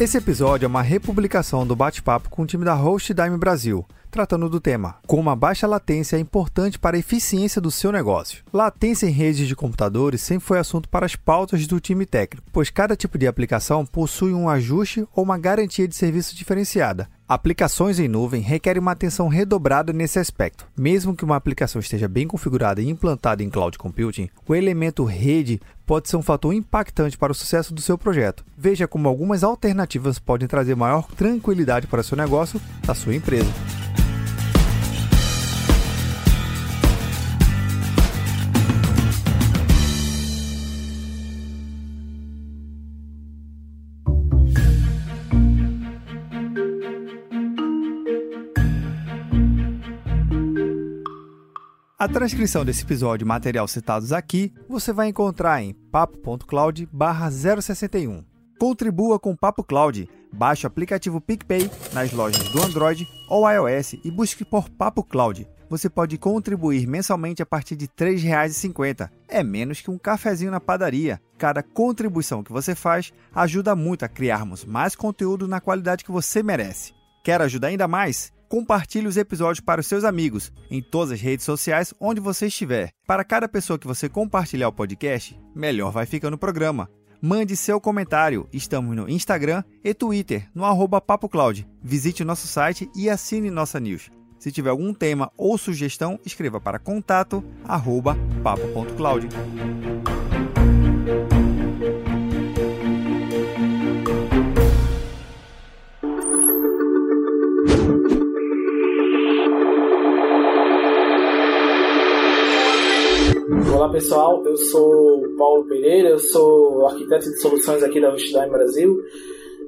Esse episódio é uma republicação do bate-papo com o time da Host Dime Brasil, tratando do tema como a baixa latência é importante para a eficiência do seu negócio. Latência em redes de computadores sempre foi assunto para as pautas do time técnico, pois cada tipo de aplicação possui um ajuste ou uma garantia de serviço diferenciada. Aplicações em nuvem requerem uma atenção redobrada nesse aspecto. Mesmo que uma aplicação esteja bem configurada e implantada em cloud computing, o elemento rede pode ser um fator impactante para o sucesso do seu projeto. Veja como algumas alternativas podem trazer maior tranquilidade para seu negócio, da sua empresa. A transcrição desse episódio e material citados aqui você vai encontrar em papo.cloud 061. Contribua com o Papo Cloud. Baixe o aplicativo PicPay nas lojas do Android ou iOS e busque por Papo Cloud. Você pode contribuir mensalmente a partir de R$ 3,50. É menos que um cafezinho na padaria. Cada contribuição que você faz ajuda muito a criarmos mais conteúdo na qualidade que você merece. Quer ajudar ainda mais? Compartilhe os episódios para os seus amigos em todas as redes sociais onde você estiver. Para cada pessoa que você compartilhar o podcast, melhor vai ficando o programa. Mande seu comentário. Estamos no Instagram e Twitter, no arroba PapoCloud. Visite nosso site e assine nossa news. Se tiver algum tema ou sugestão, escreva para contato papo.cloud. pessoal, eu sou Paulo Pereira, eu sou arquiteto de soluções aqui da Rustidine Brasil.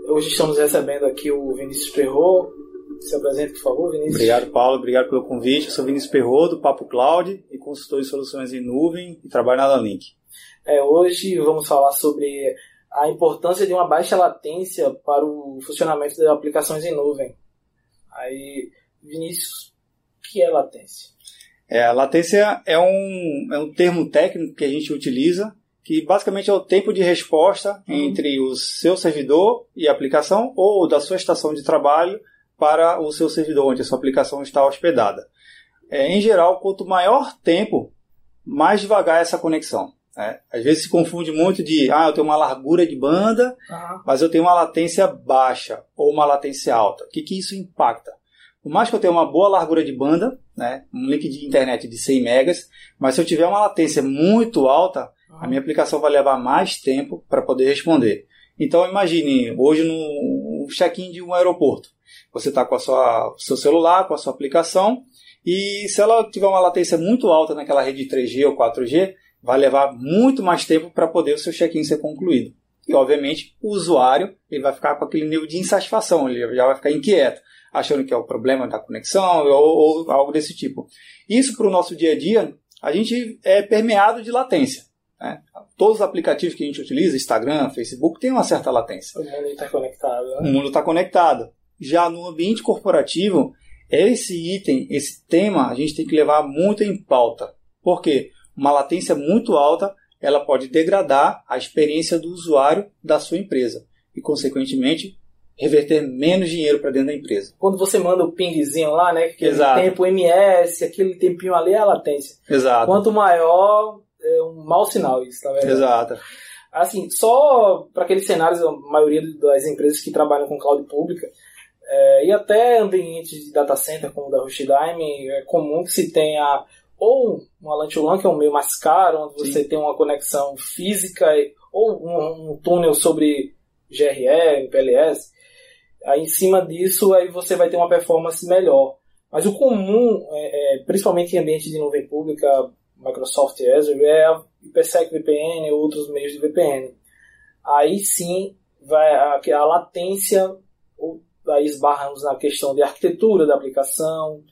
Hoje estamos recebendo aqui o Vinícius Perro. Se apresente, por favor, Vinícius. Obrigado, Paulo. Obrigado pelo convite. Eu sou Vinícius Perro, do Papo Cloud e consultor de soluções em nuvem e trabalho na Link. É, hoje vamos falar sobre a importância de uma baixa latência para o funcionamento das aplicações em nuvem. Aí, Vinícius, o que é latência? É, a latência é um, é um termo técnico que a gente utiliza, que basicamente é o tempo de resposta uhum. entre o seu servidor e a aplicação, ou da sua estação de trabalho para o seu servidor, onde a sua aplicação está hospedada. É, em geral, quanto maior tempo, mais devagar é essa conexão. Né? Às vezes se confunde muito de, ah, eu tenho uma largura de banda, uhum. mas eu tenho uma latência baixa ou uma latência alta. O que, que isso impacta? Por mais que eu tenha uma boa largura de banda, né, um link de internet de 100 megas, mas se eu tiver uma latência muito alta, a minha aplicação vai levar mais tempo para poder responder. Então imagine, hoje no check-in de um aeroporto, você está com a sua, seu celular, com a sua aplicação, e se ela tiver uma latência muito alta naquela rede 3G ou 4G, vai levar muito mais tempo para poder o seu check-in ser concluído. E obviamente o usuário ele vai ficar com aquele nível de insatisfação, ele já vai ficar inquieto achando que é o problema da conexão ou, ou algo desse tipo. Isso para o nosso dia a dia, a gente é permeado de latência. Né? Todos os aplicativos que a gente utiliza, Instagram, Facebook, tem uma certa latência. O mundo está conectado. Né? O mundo está conectado. Já no ambiente corporativo, esse item, esse tema, a gente tem que levar muito em pauta. Por quê? Uma latência muito alta, ela pode degradar a experiência do usuário da sua empresa e, consequentemente, reverter menos dinheiro para dentro da empresa. Quando você manda o pingzinho lá, né? Aquele Exato. tempo MS, aquele tempinho ali é a latência. Exato. Quanto maior, é um mau sinal isso, tá vendo? Exato. Assim, só para aqueles cenários, a maioria das empresas que trabalham com cloud pública, é, e até ambientes de data center como o da Rushdime, é comum que se tenha ou uma LAN que é um meio mais caro, onde você Sim. tem uma conexão física, ou um, um túnel sobre GRE, PLS, Aí, em cima disso, aí você vai ter uma performance melhor. Mas o comum, é, é, principalmente em ambiente de nuvem pública, Microsoft Azure, é a IPsec VPN ou outros meios de VPN. Aí sim, vai a, a latência, ou, aí esbarramos na questão de arquitetura da aplicação,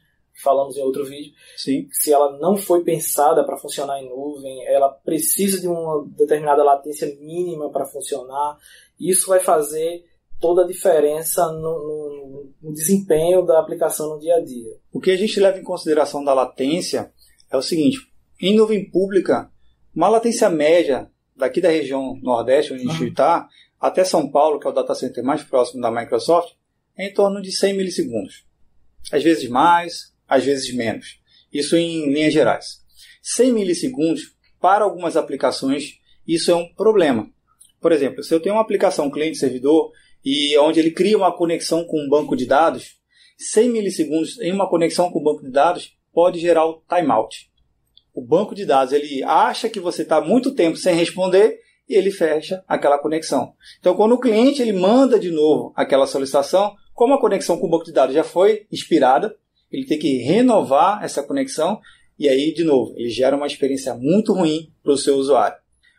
falamos em outro vídeo. Sim. Se ela não foi pensada para funcionar em nuvem, ela precisa de uma determinada latência mínima para funcionar. Isso vai fazer toda a diferença no, no, desempenho da aplicação no dia a dia. O que a gente leva em consideração da latência é o seguinte: em nuvem pública, uma latência média daqui da região Nordeste, onde a gente está, até São Paulo, que é o data center mais próximo da Microsoft, é em torno de 100 milissegundos. Às vezes mais, às vezes menos. Isso em linhas gerais. 100 milissegundos, para algumas aplicações, isso é um problema. Por exemplo, se eu tenho uma aplicação cliente-servidor e onde ele cria uma conexão com um banco de dados, 100 milissegundos em uma conexão com o banco de dados pode gerar o timeout. O banco de dados ele acha que você está muito tempo sem responder e ele fecha aquela conexão. Então, quando o cliente ele manda de novo aquela solicitação, como a conexão com o banco de dados já foi expirada, ele tem que renovar essa conexão e aí, de novo, ele gera uma experiência muito ruim para o seu usuário.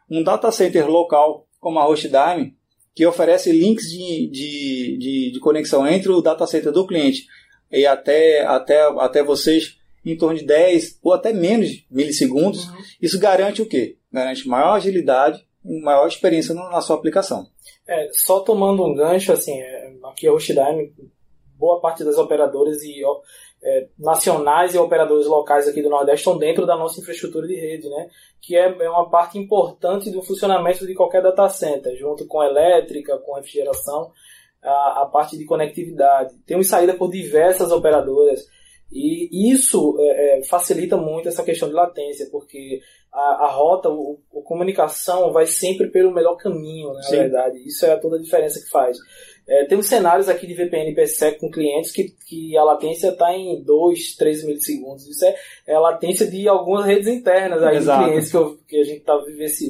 Um data center local como a Hostdime, que oferece links de, de, de, de, conexão entre o data center do cliente e até, até, até vocês em torno de 10 ou até menos milissegundos, uhum. isso garante o quê? Garante maior agilidade, maior experiência na sua aplicação. É, só tomando um gancho, assim, é, aqui a Hostdime, boa parte das operadoras e é, nacionais e operadores locais aqui do Nordeste estão dentro da nossa infraestrutura de rede, né? que é, é uma parte importante do funcionamento de qualquer data center, junto com elétrica, com refrigeração, a, a parte de conectividade. Temos saída por diversas operadoras e isso é, é, facilita muito essa questão de latência, porque a, a rota, o, a comunicação vai sempre pelo melhor caminho, né, na verdade. Isso é toda a diferença que faz. É, temos cenários aqui de VPN IPsec com clientes que, que a latência está em 2, 3 milissegundos. Isso é, é, a latência de algumas redes internas aí de clientes que, eu, que a gente está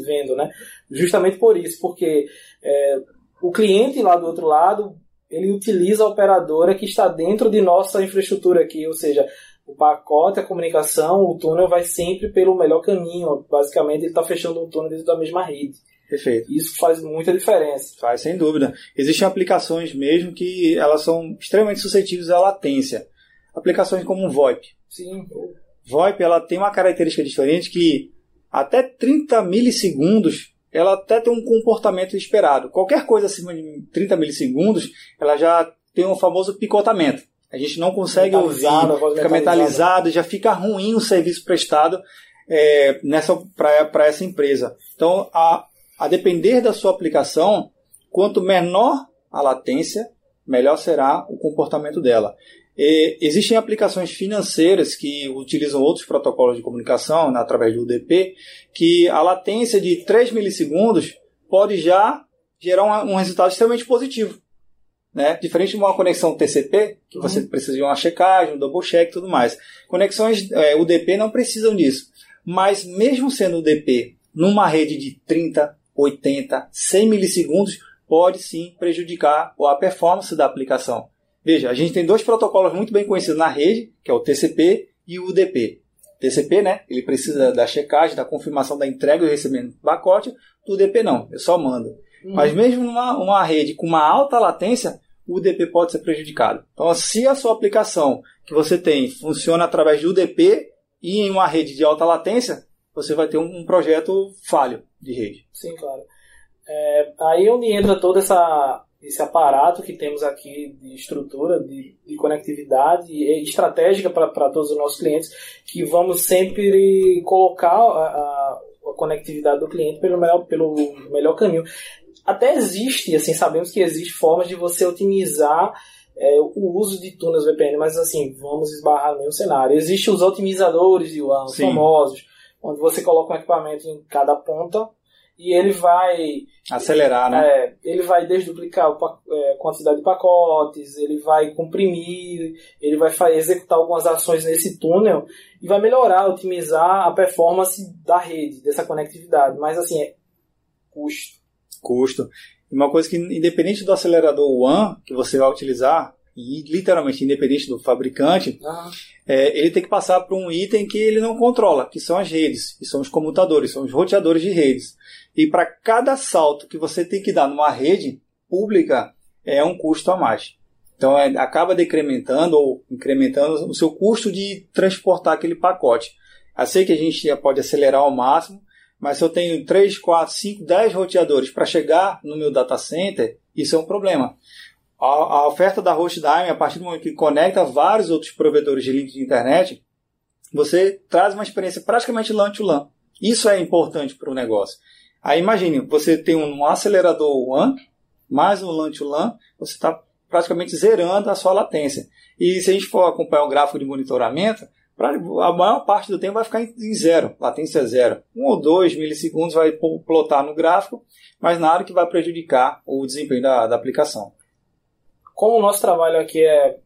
vendo, né? Justamente por isso, porque é, o cliente lá do outro lado, ele utiliza a operadora que está dentro de nossa infraestrutura aqui, ou seja, o pacote, a comunicação, o túnel vai sempre pelo melhor caminho. Basicamente, ele está fechando um túnel dentro da mesma rede. Perfeito. Isso faz muita diferença. Faz, sem dúvida. Existem aplicações mesmo que elas são extremamente suscetíveis à latência. Aplicações como o VoIP. Sim. VoIP ela tem uma característica diferente que até 30 milissegundos ela até tem um comportamento esperado. Qualquer coisa acima de 30 milissegundos, ela já tem o um famoso picotamento. A gente não consegue ouvir, fica metalizado, já fica ruim o serviço prestado é, nessa para essa empresa. Então, a, a depender da sua aplicação, quanto menor a latência, melhor será o comportamento dela. E existem aplicações financeiras que utilizam outros protocolos de comunicação né, através do UDP, que a latência de 3 milissegundos pode já gerar um, resultado extremamente positivo. Né? Diferente de uma conexão TCP, que uhum. você precisa de uma checagem, um double check e tudo mais. Conexões é, UDP não precisam disso. Mas mesmo sendo UDP numa rede de 30, 80, 100 milissegundos pode sim prejudicar a performance da aplicação. Veja, a gente tem dois protocolos muito bem conhecidos na rede, que é o TCP e o UDP. TCP, né? Ele precisa da checagem, da confirmação da entrega e recebimento do pacote. O UDP não, eu só mando. Uhum. Mas mesmo numa uma rede com uma alta latência, o UDP pode ser prejudicado. Então, se a sua aplicação que você tem funciona através de UDP e em uma rede de alta latência, você vai ter um, projeto falho de rede. Sim, claro. É, aí onde entra todo essa, esse aparato que temos aqui de estrutura, de, de conectividade e estratégica para todos os nossos clientes, que vamos sempre colocar a, a, a conectividade do cliente pelo melhor, pelo melhor caminho. Até existe, assim, sabemos que existe formas de você otimizar é, o uso de túneis VPN, mas assim, vamos esbarrar no mesmo cenário. Existem os otimizadores de WAN, famosos, onde você coloca um equipamento em cada ponta e ele vai acelerar, né? É, ele vai desduplicar a é, quantidade de pacotes, ele vai comprimir, ele vai executar algumas ações nesse túnel e vai melhorar, otimizar a performance da rede, dessa conectividade. Mas assim, é custo. Custo. Uma coisa que, independente do acelerador WAN que você vai utilizar, e literalmente independente do fabricante, uhum. é, ele tem que passar por um item que ele não controla, que são as redes, que são os comutadores, são os roteadores de redes. E para cada salto que você tem que dar numa rede pública, é um custo a mais. Então é, acaba decrementando ou incrementando o seu custo de transportar aquele pacote. Eu sei que a gente pode acelerar ao máximo, mas se eu tenho 3, 4, 5, 10 roteadores para chegar no meu data center, isso é um problema. A, a oferta da HostDime, a partir do momento que conecta vários outros provedores de link de internet, você traz uma experiência praticamente LAN to LAN. Isso é importante para o negócio. Aí imagine, você tem um acelerador WAN, mais um LAN to LAN, você está praticamente zerando a sua latência. E se a gente for acompanhar o gráfico de monitoramento, a maior parte do tempo vai ficar em zero, latência zero. Um ou dois milissegundos vai plotar no gráfico, mas nada que vai prejudicar o desempenho da, da aplicação. Como o nosso trabalho aqui é,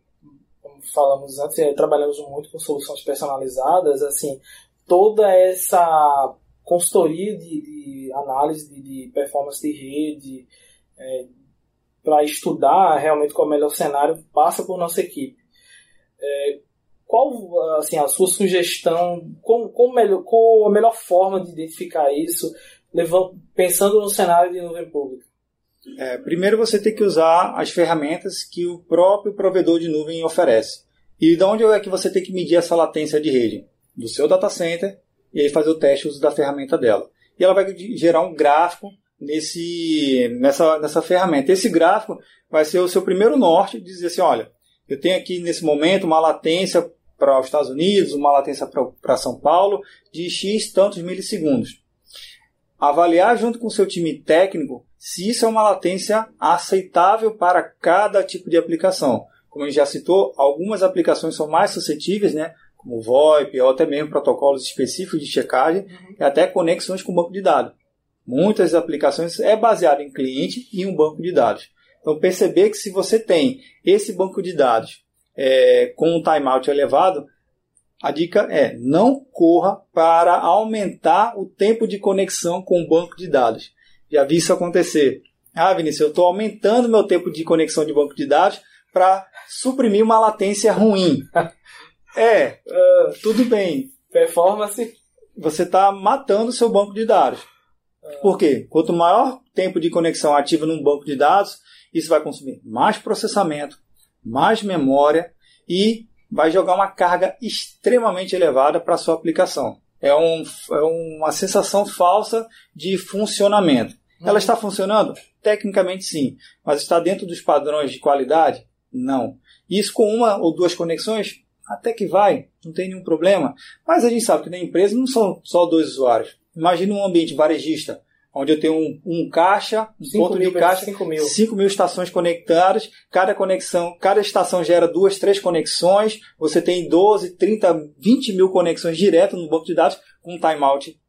como falamos antes, é, trabalhamos muito com soluções personalizadas, assim, toda essa consultoria de, de análise de, de, performance de rede, é, para estudar realmente qual é o melhor cenário, passa por nossa equipe. É, qual assim, a sua sugestão, com, com, melhor, com a melhor forma de identificar isso, levando, pensando no cenário de nuvem pública? É, primeiro você tem que usar as ferramentas que o próprio provedor de nuvem oferece. E de onde é que você tem que medir essa latência de rede? Do seu data center e aí fazer o teste uso da ferramenta dela. E ela vai gerar um gráfico nesse, nessa, nessa ferramenta. Esse gráfico vai ser o seu primeiro norte, dizer assim, olha, eu tenho aqui nesse momento uma latência para os Estados Unidos, uma latência para São Paulo de X tantos milissegundos. Avaliar junto com o seu time técnico se isso é uma latência aceitável para cada tipo de aplicação. Como a gente já citou, algumas aplicações são mais suscetíveis, né? como VoIP ou até mesmo protocolos específicos de checagem uhum. e até conexões com banco de dados. Muitas aplicações é baseado em cliente e um banco de dados. Então perceber que se você tem esse banco de dados é, com um timeout elevado, a dica é não corra para aumentar o tempo de conexão com o banco de dados. Já vi isso acontecer. Ah, Vinícius, eu estou aumentando meu tempo de conexão de banco de dados para suprimir uma latência ruim. é, uh, tudo bem. Performance. Você está matando o seu banco de dados. Uh. Por quê? Quanto maior tempo de conexão ativa num banco de dados, isso vai consumir mais processamento, mais memória e vai jogar uma carga extremamente elevada para a sua aplicação. É, um, é uma sensação falsa de funcionamento. Ela está funcionando? Tecnicamente sim. Mas está dentro dos padrões de qualidade? Não. Isso com uma ou duas conexões? Até que vai, não tem nenhum problema. Mas a gente sabe que na empresa não são só dois usuários. Imagina um ambiente varejista, onde eu tenho um, um caixa, um ponto de caixa, 5 mil. 5 mil estações conectadas, cada conexão, cada estação gera duas, três conexões, você tem 12, 30, 20 mil conexões direto no banco de dados com um timeout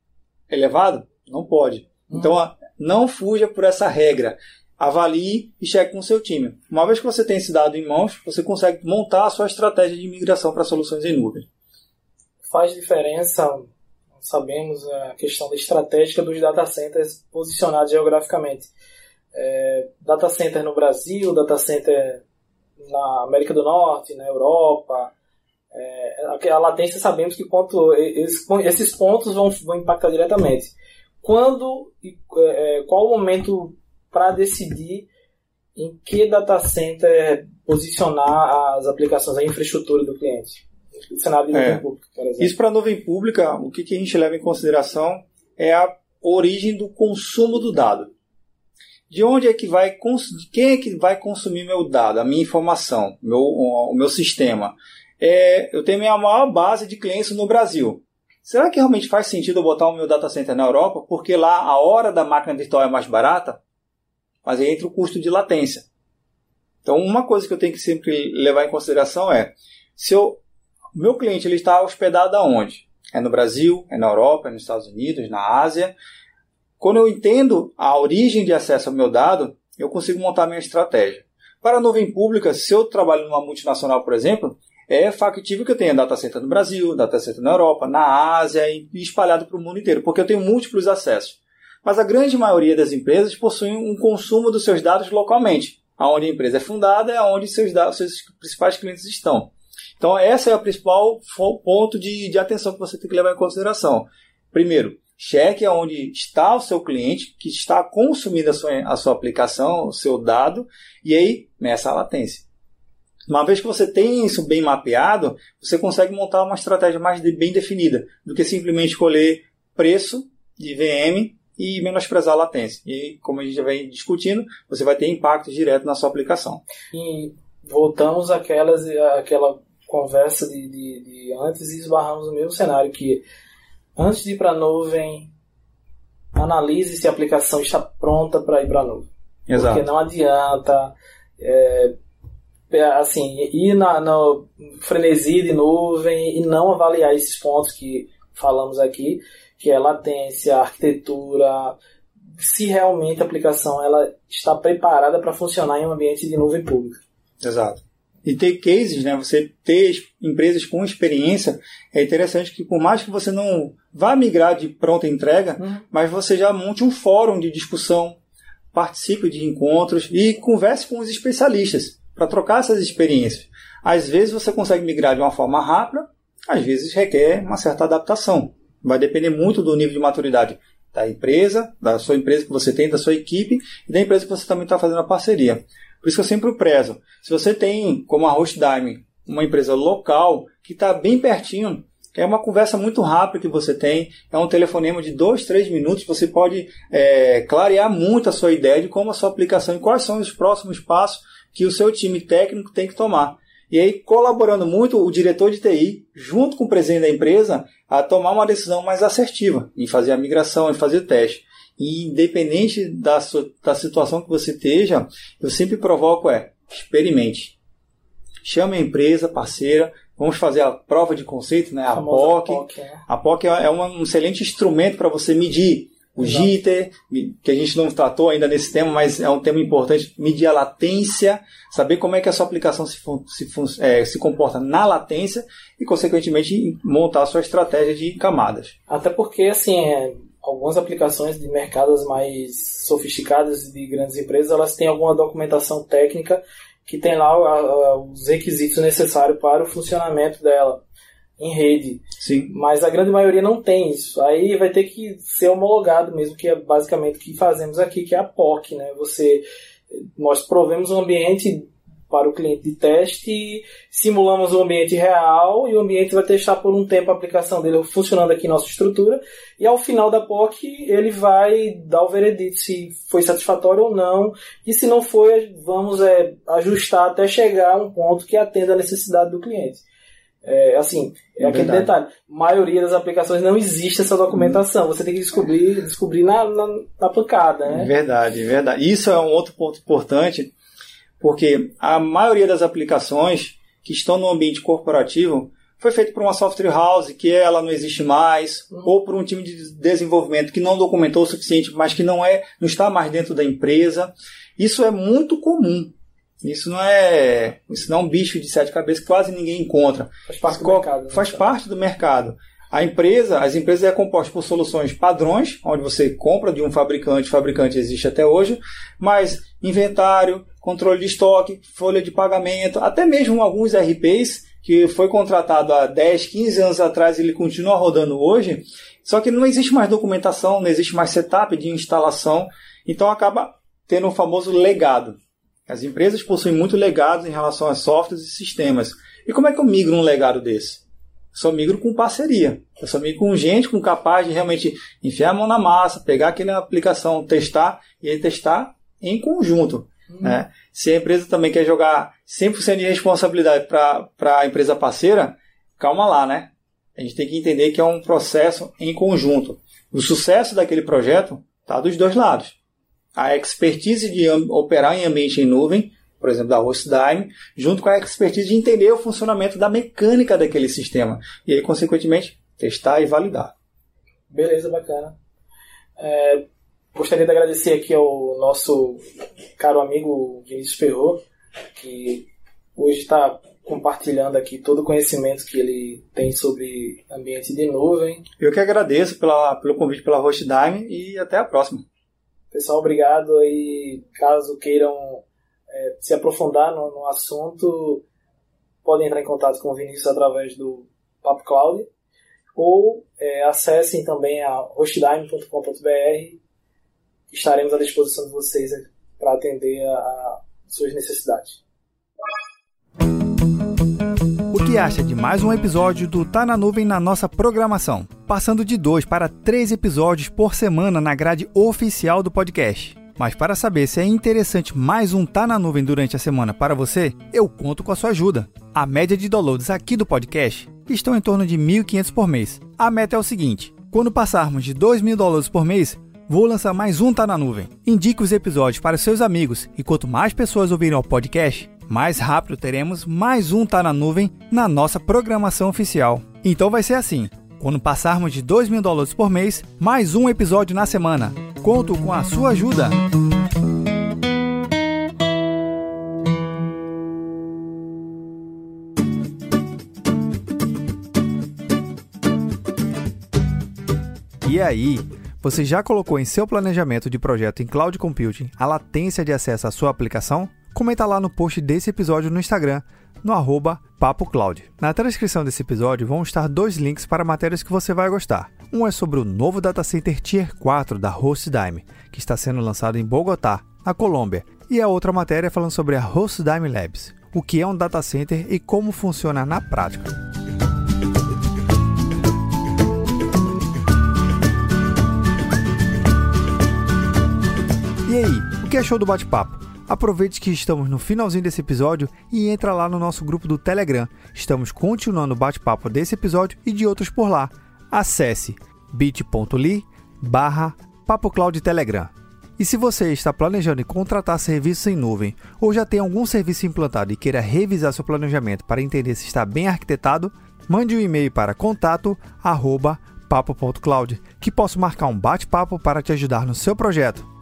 elevado? Não pode. Então, não fuja por essa regra. Avalie e cheque com o seu time. Uma vez que você tem esse dado em mãos, você consegue montar a sua estratégia de migração para soluções em nuvem. Faz diferença, sabemos, a questão da estratégica dos data centers posicionados geograficamente. É, data center no Brasil, data center na América do Norte, na Europa. É, a latência sabemos que quanto esses pontos vão, vão impactar diretamente quando e é, é, qual o momento para decidir em que data center posicionar as aplicações, a infraestrutura do cliente? O cenário de é. nuvem pública, por exemplo. Isso para a nuvem pública, o que, que a gente leva em consideração é a origem do consumo do dado. De onde é que vai quem é que vai consumir meu dado, a minha informação, meu, o meu sistema? É, eu tenho a minha maior base de clientes no Brasil. Será que realmente faz sentido eu botar o meu data center na Europa? Porque lá a hora da máquina virtual é mais barata, mas aí entra o custo de latência. Então, uma coisa que eu tenho que sempre levar em consideração é: se o meu cliente ele está hospedado aonde? É no Brasil, é na Europa, é nos Estados Unidos, na Ásia. Quando eu entendo a origem de acesso ao meu dado, eu consigo montar minha estratégia. Para a nuvem pública, se eu trabalho numa multinacional, por exemplo, é factível que eu tenha data center no Brasil, data center na Europa, na Ásia e espalhado para o mundo inteiro, porque eu tenho múltiplos acessos. Mas a grande maioria das empresas possuem um consumo dos seus dados localmente. Aonde a empresa é fundada é onde seus, dados, seus principais clientes estão. Então, esse é o principal ponto de, de atenção que você tem que levar em consideração. Primeiro, cheque aonde está o seu cliente, que está consumindo a sua, a sua aplicação, o seu dado, e aí meça a latência. Uma vez que você tem isso bem mapeado, você consegue montar uma estratégia mais de, bem definida do que simplesmente escolher preço de VM e menosprezar a latência. E como a gente já vem discutindo, você vai ter impacto direto na sua aplicação. E voltamos àquelas, àquela conversa de, de, de antes e esbarramos no mesmo cenário que antes de ir para a nuvem, analise se a aplicação está pronta para ir para a nuvem. Exato. Porque não adianta é, assim, ir na, na frenesi de nuvem e não avaliar esses pontos que falamos aqui, que é latência, arquitetura, se realmente a aplicação ela está preparada para funcionar em um ambiente de nuvem pública. Exato. E ter cases, né? Você ter empresas com experiência é interessante que por mais que você não vá migrar de pronta entrega, uhum. mas você já monte um fórum de discussão, participe de encontros e converse com os especialistas para trocar essas experiências. Às vezes você consegue migrar de uma forma rápida, às vezes requer uma certa adaptação. Vai depender muito do nível de maturidade da empresa, da sua empresa que você tem, da sua equipe e da empresa que você também está fazendo a parceria. Por isso que eu sempre prezo. Se você tem, como a Hostdime, uma empresa local que está bem pertinho, é uma conversa muito rápida que você tem, é um telefonema de dois, três minutos, você pode é, clarear muito a sua ideia de como a sua aplicação e quais são os próximos passos que o seu time técnico tem que tomar. E aí, colaborando muito o diretor de TI, junto com o presidente da empresa, a tomar uma decisão mais assertiva em fazer a migração, em fazer o teste. E independente da, sua, da situação que você esteja, eu sempre provoco é, experimente. Chame a empresa parceira, vamos fazer a prova de conceito, né? a, a POC. POC é. A POC é um excelente instrumento para você medir o jitter, que a gente não tratou ainda nesse tema, mas é um tema importante, medir a latência, saber como é que a sua aplicação se, se, é, se comporta na latência e, consequentemente, montar a sua estratégia de camadas. Até porque, assim, é, algumas aplicações de mercados mais sofisticadas de grandes empresas, elas têm alguma documentação técnica que tem lá os requisitos necessários para o funcionamento dela em rede. Sim. Mas a grande maioria não tem isso. Aí vai ter que ser homologado mesmo, que é basicamente o que fazemos aqui, que é a POC, né? Você, nós provemos um ambiente para o cliente de teste, simulamos o ambiente real e o ambiente vai testar por um tempo a aplicação dele funcionando aqui em nossa estrutura e ao final da POC ele vai dar o veredito se foi satisfatório ou não e se não foi, vamos é, ajustar até chegar a um ponto que atenda a necessidade do cliente. É, assim, é, aquele Verdade. detalhe. A maioria das aplicações não existe essa documentação. Você tem que descobrir, descobrir na, na, na pancada, né? Verdade, verdade. Isso é um outro ponto importante, porque a maioria das aplicações que estão no ambiente corporativo foi feito por uma software house que ela não existe mais, uhum. ou por um time de desenvolvimento que não documentou o suficiente, mas que não é, não está mais dentro da empresa. Isso é muito comum. Isso não é, isso não é um bicho de sete cabeças que quase ninguém encontra. Faz parte do mercado. Né? Faz parte do mercado. A empresa, as empresas é composta por soluções padrões, onde você compra de um fabricante, fabricante existe até hoje, mas inventário, controle de estoque, folha de pagamento, até mesmo alguns RPs que foi contratado há 10, 15 anos atrás e ele continua rodando hoje, só que não existe mais documentação, não existe mais setup de instalação, então acaba tendo o famoso legado. As empresas possuem muito legados em relação a softwares e sistemas. E como é que eu migro um legado desse? Eu só migro com parceria. Eu só migro com gente com capaz de realmente enfiar a mão na massa, pegar aquela aplicação, testar e aí testar em conjunto. Hum. Né? Se a empresa também quer jogar 100% de responsabilidade para a empresa parceira, calma lá, né? A gente tem que entender que é um processo em conjunto. O sucesso daquele projeto está dos dois lados a expertise de operar em ambiente em nuvem, por exemplo, da Hostdime, junto com a expertise de entender o funcionamento da mecânica daquele sistema. E aí, consequentemente, testar e validar. Beleza, bacana. É, gostaria de agradecer aqui ao nosso caro amigo Vinícius Ferro, que hoje está compartilhando aqui todo o conhecimento que ele tem sobre ambiente de nuvem. Eu que agradeço pela, pelo convite pela Hostdime e até a próxima. Pessoal, obrigado aí. Caso queiram é, se aprofundar no, no, assunto, podem entrar em contato com o Vinícius através do Papo Cloud ou é, acessem também a hostdime.com.br. Estaremos à disposição de vocês para atender a, a suas necessidades. Que acha de mais um episódio do Tá na Nuvem na nossa programação? Passando de dois para três episódios por semana na grade oficial do podcast. Mas para saber se é interessante mais um Tá na Nuvem durante a semana para você, eu conto com a sua ajuda. A média de downloads aqui do podcast estão em torno de 1.500 por mês. A meta é o seguinte: quando passarmos de 2.000 downloads por mês, vou lançar mais um Tá na Nuvem. Indique os episódios para seus amigos e quanto mais pessoas ouvirem o podcast, mais rápido teremos mais um Tá na Nuvem na nossa programação oficial. Então vai ser assim: quando passarmos de 2 mil dólares por mês, mais um episódio na semana. Conto com a sua ajuda! E aí, você já colocou em seu planejamento de projeto em cloud computing a latência de acesso à sua aplicação? Comenta lá no post desse episódio no Instagram, no arroba PapoCloud. Na transcrição desse episódio vão estar dois links para matérias que você vai gostar. Um é sobre o novo data center Tier 4 da HostDime, que está sendo lançado em Bogotá, na Colômbia, e a outra matéria falando sobre a HostDime Labs, o que é um data center e como funciona na prática. E aí, o que achou do bate-papo? Aproveite que estamos no finalzinho desse episódio e entra lá no nosso grupo do Telegram. Estamos continuando o bate-papo desse episódio e de outros por lá. Acesse bit.ly barra Telegram. E se você está planejando contratar serviços em nuvem ou já tem algum serviço implantado e queira revisar seu planejamento para entender se está bem arquitetado, mande um e-mail para contato papo.cloud que posso marcar um bate-papo para te ajudar no seu projeto.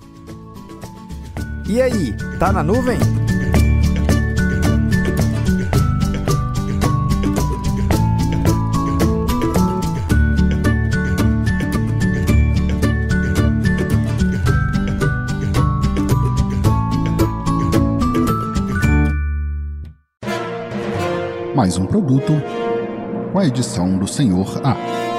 E aí, tá na nuvem? Mais um produto com a edição do Senhor A.